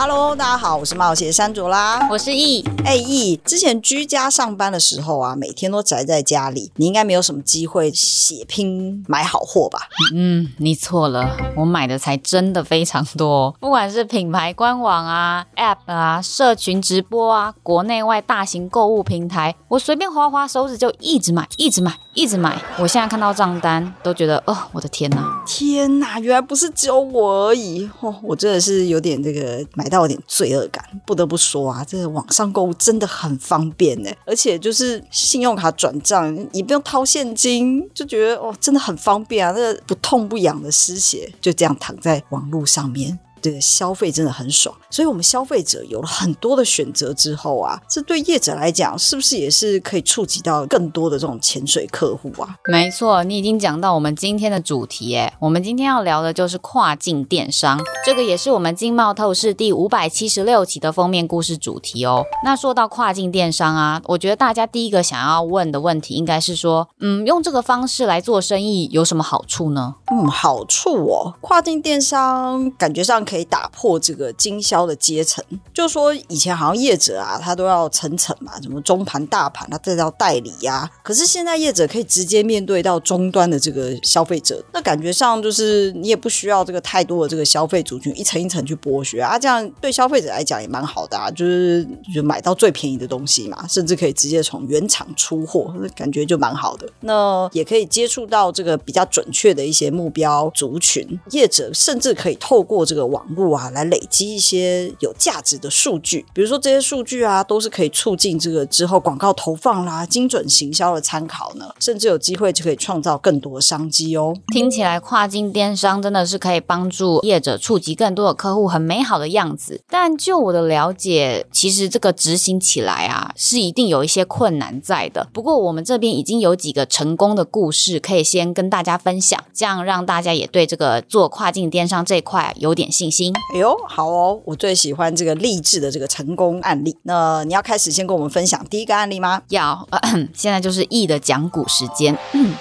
Hello，大家好，我是冒险山卓啦，我是易。哎，易，之前居家上班的时候啊，每天都宅在家里，你应该没有什么机会血拼买好货吧？嗯，你错了，我买的才真的非常多，不管是品牌官网啊、App 啊、社群直播啊、国内外大型购物平台，我随便划划手指就一直买，一直买，一直买。我现在看到账单都觉得，哦，我的天哪，天哪，原来不是只有我而已哦，我真的是有点这个买。到有点罪恶感，不得不说啊，这个网上购物真的很方便呢，而且就是信用卡转账也不用掏现金，就觉得哦，真的很方便啊，这个不痛不痒的失血就这样躺在网络上面。这个消费真的很爽，所以我们消费者有了很多的选择之后啊，这对业者来讲是不是也是可以触及到更多的这种潜水客户啊？没错，你已经讲到我们今天的主题诶，我们今天要聊的就是跨境电商，这个也是我们经贸透视第五百七十六期的封面故事主题哦。那说到跨境电商啊，我觉得大家第一个想要问的问题应该是说，嗯，用这个方式来做生意有什么好处呢？嗯，好处哦，跨境电商感觉上。可以打破这个经销的阶层，就说以前好像业者啊，他都要层层嘛，什么中盘、大盘，他再到代理呀、可是现在业者可以直接面对到终端的这个消费者，那感觉上就是你也不需要这个太多的这个消费族群一层一层去剥削啊，这样对消费者来讲也蛮好的啊，就是就买到最便宜的东西嘛，甚至可以直接从原厂出货，感觉就蛮好的。那也可以接触到这个比较准确的一些目标族群，业者甚至可以透过这个网。网络啊，来累积一些有价值的数据，比如说这些数据啊，都是可以促进这个之后广告投放啦、精准行销的参考呢，甚至有机会就可以创造更多的商机哦。听起来跨境电商真的是可以帮助业者触及更多的客户，很美好的样子。但就我的了解，其实这个执行起来啊，是一定有一些困难在的。不过我们这边已经有几个成功的故事，可以先跟大家分享，这样让大家也对这个做跨境电商这一块有点哎呦，好哦！我最喜欢这个励志的这个成功案例。那你要开始先跟我们分享第一个案例吗？要，现在就是易的讲股时间。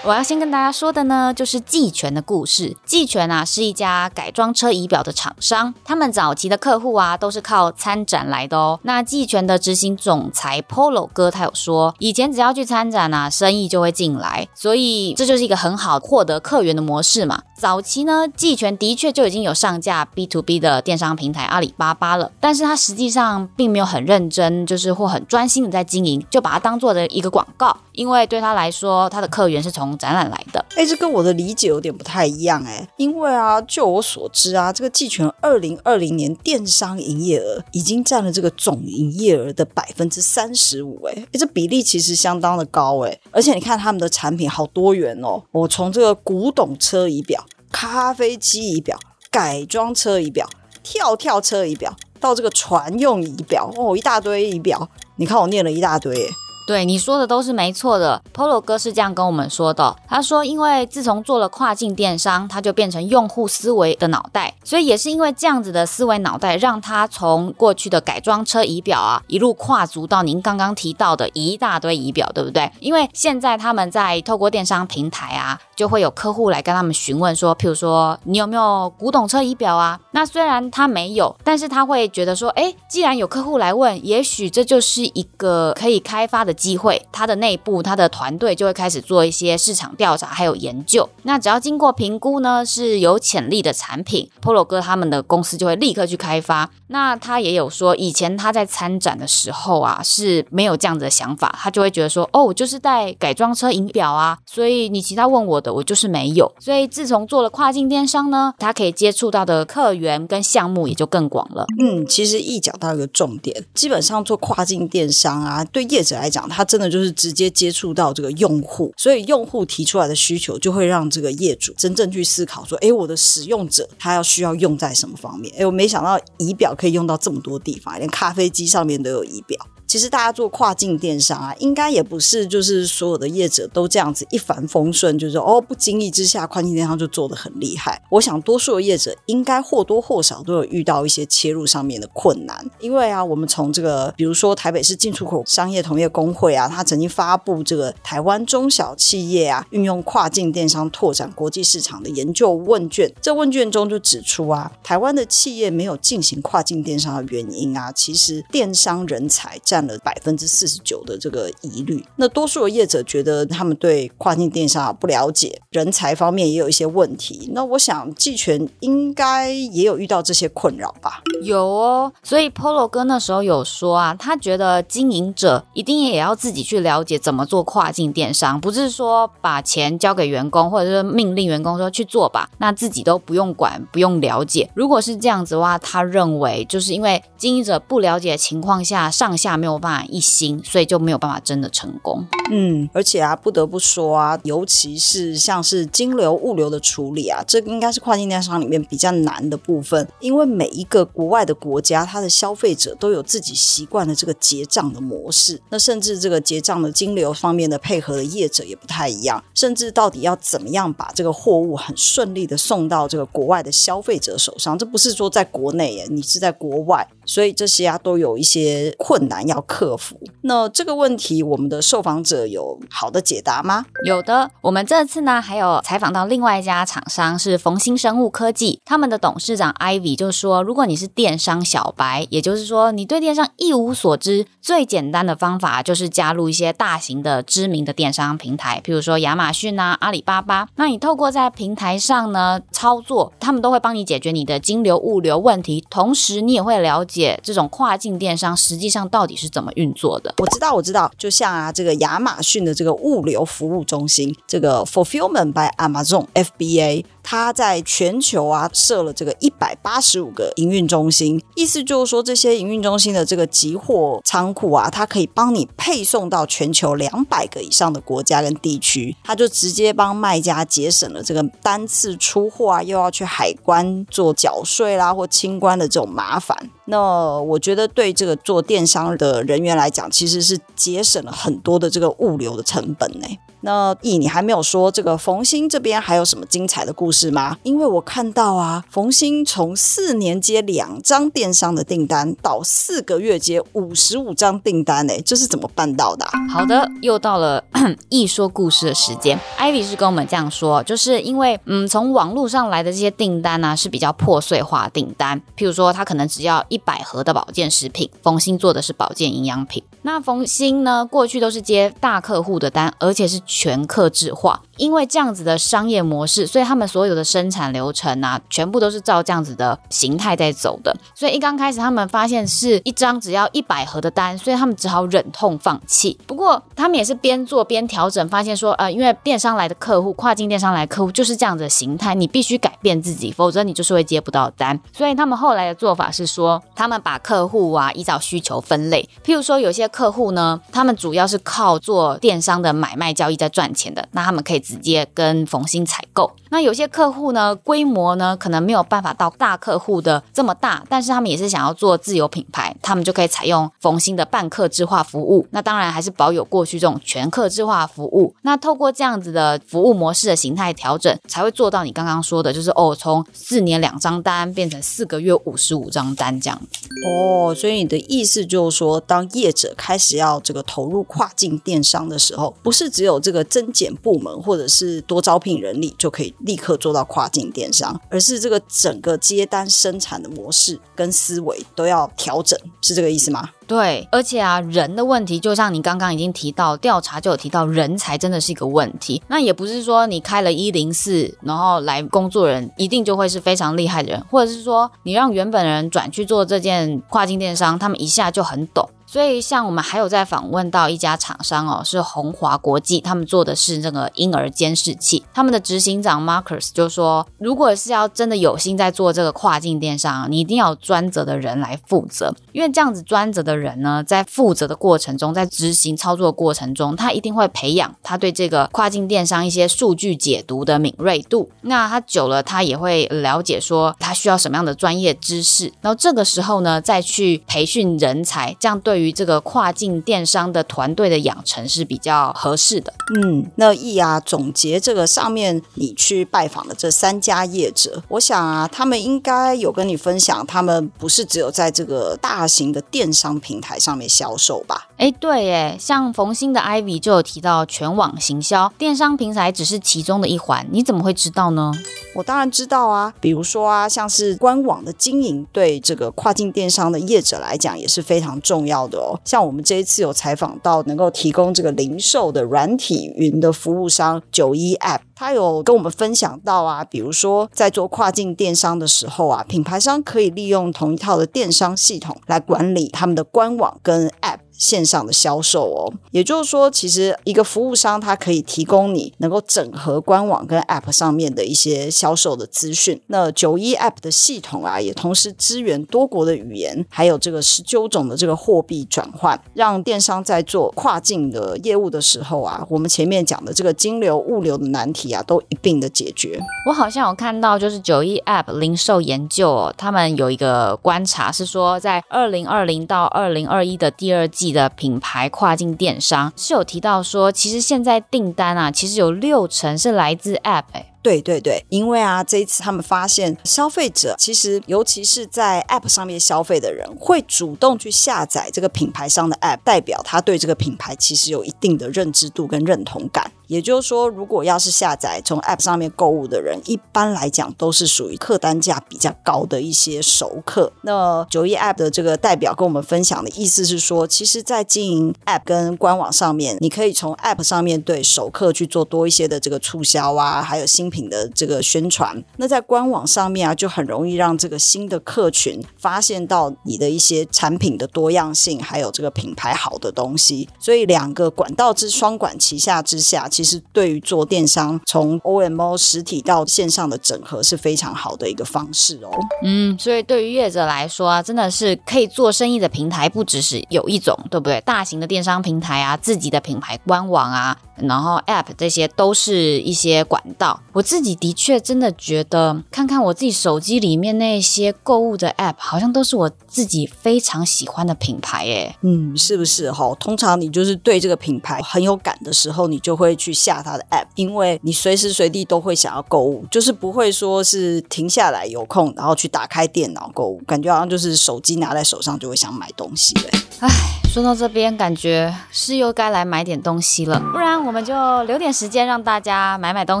我要先跟大家说的呢，就是季权的故事。季权啊，是一家改装车仪表的厂商，他们早期的客户啊，都是靠参展来的哦。那季权的执行总裁 Polo 哥他有说，以前只要去参展啊，生意就会进来，所以这就是一个很好获得客源的模式嘛。早期呢，技权的确就已经有上架 B to B 的电商平台阿里巴巴了，但是他实际上并没有很认真，就是或很专心的在经营，就把它当做的一个广告，因为对他来说，他的客源是从展览来的。哎，这跟我的理解有点不太一样哎，因为啊，就我所知啊，这个技权二零二零年电商营业额已经占了这个总营业额的百分之三十五，哎，哎，这比例其实相当的高哎，而且你看他们的产品好多元哦，我从这个古董车仪表。咖啡机仪表、改装车仪表、跳跳车仪表，到这个船用仪表哦，一大堆仪表。你看我念了一大堆。对，你说的都是没错的，Polo 哥是这样跟我们说的。他说，因为自从做了跨境电商，他就变成用户思维的脑袋，所以也是因为这样子的思维脑袋，让他从过去的改装车仪表啊，一路跨足到您刚刚提到的一大堆仪表，对不对？因为现在他们在透过电商平台啊，就会有客户来跟他们询问说，譬如说你有没有古董车仪表啊？那虽然他没有，但是他会觉得说，哎，既然有客户来问，也许这就是一个可以开发的。机会，他的内部，他的团队就会开始做一些市场调查，还有研究。那只要经过评估呢，是有潜力的产品，Polo 哥他们的公司就会立刻去开发。那他也有说，以前他在参展的时候啊，是没有这样子的想法，他就会觉得说，哦，我就是带改装车仪表啊，所以你其他问我的，我就是没有。所以自从做了跨境电商呢，他可以接触到的客源跟项目也就更广了。嗯，其实一讲到一个重点，基本上做跨境电商啊，对业者来讲，它真的就是直接接触到这个用户，所以用户提出来的需求，就会让这个业主真正去思考说，哎，我的使用者他要需要用在什么方面？哎，我没想到仪表可以用到这么多地方，连咖啡机上面都有仪表。其实大家做跨境电商啊，应该也不是就是所有的业者都这样子一帆风顺，就是哦不经意之下跨境电商就做得很厉害。我想多数的业者应该或多或少都有遇到一些切入上面的困难，因为啊，我们从这个比如说台北市进出口商业同业工会啊，他曾经发布这个台湾中小企业啊运用跨境电商拓展国际市场的研究问卷，这问卷中就指出啊，台湾的企业没有进行跨境电商的原因啊，其实电商人才占了百分之四十九的这个疑虑。那多数的业者觉得他们对跨境电商不了解，人才方面也有一些问题。那我想季全应该也有遇到这些困扰吧？有哦，所以 Polo 哥那时候有说啊，他觉得经营者一定也要自己去了解怎么做跨境电商，不是说把钱交给员工，或者是命令员工说去做吧，那自己都不用管，不用了解。如果是这样子的话，他认为就是因为经营者不了解情况下，上下没有办法一心，所以就没有办法真的成功。嗯，而且啊，不得不说啊，尤其是像是金流物流的处理啊，这应该是跨境电商里面比较难的部分，因为每一个国外的国家，它的消费者都有自己习惯的这个结账的模式，那甚至这个结账的金流方面的配合的业者也不太一样，甚至到底要怎么样把这个货物很顺利的送到这个国外的消费者手上，这不是说在国内耶，你是在国外。所以这些啊都有一些困难要要克服。那这个问题，我们的受访者有好的解答吗？有的。我们这次呢还有采访到另外一家厂商是冯兴生物科技，他们的董事长 Ivy 就说，如果你是电商小白，也就是说你对电商一无所知，最简单的方法就是加入一些大型的知名的电商平台，譬如说亚马逊啊、阿里巴巴。那你透过在平台上呢操作，他们都会帮你解决你的金流物流问题，同时你也会了解。解这种跨境电商实际上到底是是怎么运作的？我知道，我知道，就像啊，这个亚马逊的这个物流服务中心，这个 Fulfillment by Amazon FBA。它在全球啊设了这个一百八十五个营运中心，意思就是说，这些营运中心的这个集货仓库啊，它可以帮你配送到全球两百个以上的国家跟地区，它就直接帮卖家节省了这个单次出货啊，又要去海关做缴税啦或清关的这种麻烦。那我觉得对这个做电商的人员来讲，其实是节省了很多的这个物流的成本呢。那易，你还没有说这个冯鑫这边还有什么精彩的故事吗？因为我看到啊，冯鑫从四年接两张电商的订单，到四个月接五十五张订单，哎，这是怎么办到的？好的，又到了 易说故事的时间。Ivy 是跟我们这样说，就是因为嗯，从网络上来的这些订单呢，是比较破碎化订单，譬如说他可能只要一百盒的保健食品，冯鑫做的是保健营养品。那冯鑫呢，过去都是接大客户的单，而且是全客制化。因为这样子的商业模式，所以他们所有的生产流程啊，全部都是照这样子的形态在走的。所以一刚开始，他们发现是一张只要一百盒的单，所以他们只好忍痛放弃。不过他们也是边做边调整，发现说，呃，因为电商来的客户，跨境电商来客户就是这样子的形态，你必须改变自己，否则你就是会接不到单。所以他们后来的做法是说，他们把客户啊依照需求分类，譬如说有些客户呢，他们主要是靠做电商的买卖交易在赚钱的，那他们可以直接跟冯兴采购。那有些客户呢，规模呢可能没有办法到大客户的这么大，但是他们也是想要做自有品牌，他们就可以采用冯兴的半客制化服务。那当然还是保有过去这种全客制化服务。那透过这样子的服务模式的形态调整，才会做到你刚刚说的，就是哦，从四年两张单变成四个月五十五张单这样子。哦，所以你的意思就是说，当业者开始要这个投入跨境电商的时候，不是只有这个增减部门或或者是多招聘人力就可以立刻做到跨境电商，而是这个整个接单生产的模式跟思维都要调整，是这个意思吗？对，而且啊，人的问题，就像你刚刚已经提到，调查就有提到，人才真的是一个问题。那也不是说你开了一零四，然后来工作人一定就会是非常厉害的人，或者是说你让原本人转去做这件跨境电商，他们一下就很懂。所以，像我们还有在访问到一家厂商哦，是鸿华国际，他们做的是这个婴儿监视器。他们的执行长 Marcus 就说，如果是要真的有心在做这个跨境电商，你一定要专责的人来负责，因为这样子专责的人呢，在负责的过程中，在执行操作过程中，他一定会培养他对这个跨境电商一些数据解读的敏锐度。那他久了，他也会了解说他需要什么样的专业知识，然后这个时候呢，再去培训人才，这样对于于这个跨境电商的团队的养成是比较合适的。嗯，那易啊，总结这个上面你去拜访的这三家业者，我想啊，他们应该有跟你分享，他们不是只有在这个大型的电商平台上面销售吧？哎，对耶，像冯鑫的 Ivy 就有提到全网行销，电商平台只是其中的一环，你怎么会知道呢？我当然知道啊，比如说啊，像是官网的经营，对这个跨境电商的业者来讲也是非常重要的哦。像我们这一次有采访到能够提供这个零售的软体云的服务商九一 App，他有跟我们分享到啊，比如说在做跨境电商的时候啊，品牌商可以利用同一套的电商系统来管理他们的官网跟 App。线上的销售哦，也就是说，其实一个服务商它可以提供你能够整合官网跟 App 上面的一些销售的资讯。那九一 App 的系统啊，也同时支援多国的语言，还有这个十九种的这个货币转换，让电商在做跨境的业务的时候啊，我们前面讲的这个金流、物流的难题啊，都一并的解决。我好像有看到，就是九一 App 零售研究哦，他们有一个观察是说，在二零二零到二零二一的第二季。的品牌跨境电商是有提到说，其实现在订单啊，其实有六成是来自 App 欸。对对对，因为啊，这一次他们发现消费者其实尤其是在 App 上面消费的人，会主动去下载这个品牌商的 App，代表他对这个品牌其实有一定的认知度跟认同感。也就是说，如果要是下载从 App 上面购物的人，一般来讲都是属于客单价比较高的一些熟客。那九一 App 的这个代表跟我们分享的意思是说，其实，在经营 App 跟官网上面，你可以从 App 上面对熟客去做多一些的这个促销啊，还有新品的这个宣传。那在官网上面啊，就很容易让这个新的客群发现到你的一些产品的多样性，还有这个品牌好的东西。所以两个管道之双管齐下之下。其实对于做电商，从 OMO 实体到线上的整合是非常好的一个方式哦。嗯，所以对于业者来说啊，真的是可以做生意的平台不只是有一种，对不对？大型的电商平台啊，自己的品牌官网啊，然后 App 这些都是一些管道。我自己的确真的觉得，看看我自己手机里面那些购物的 App，好像都是我自己非常喜欢的品牌耶。嗯，是不是哈？通常你就是对这个品牌很有感的时候，你就会。去下它的 app，因为你随时随地都会想要购物，就是不会说是停下来有空，然后去打开电脑购物，感觉好像就是手机拿在手上就会想买东西。哎，说到这边，感觉是又该来买点东西了，不然我们就留点时间让大家买买东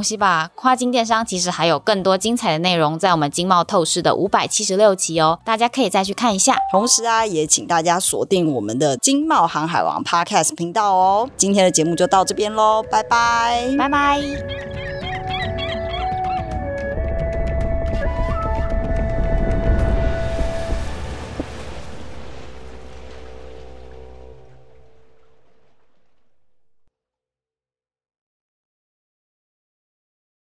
西吧。跨境电商其实还有更多精彩的内容在我们经贸透视的五百七十六期哦，大家可以再去看一下。同时啊，也请大家锁定我们的经贸航海王 Podcast 频道哦。今天的节目就到这边喽，拜拜。拜拜。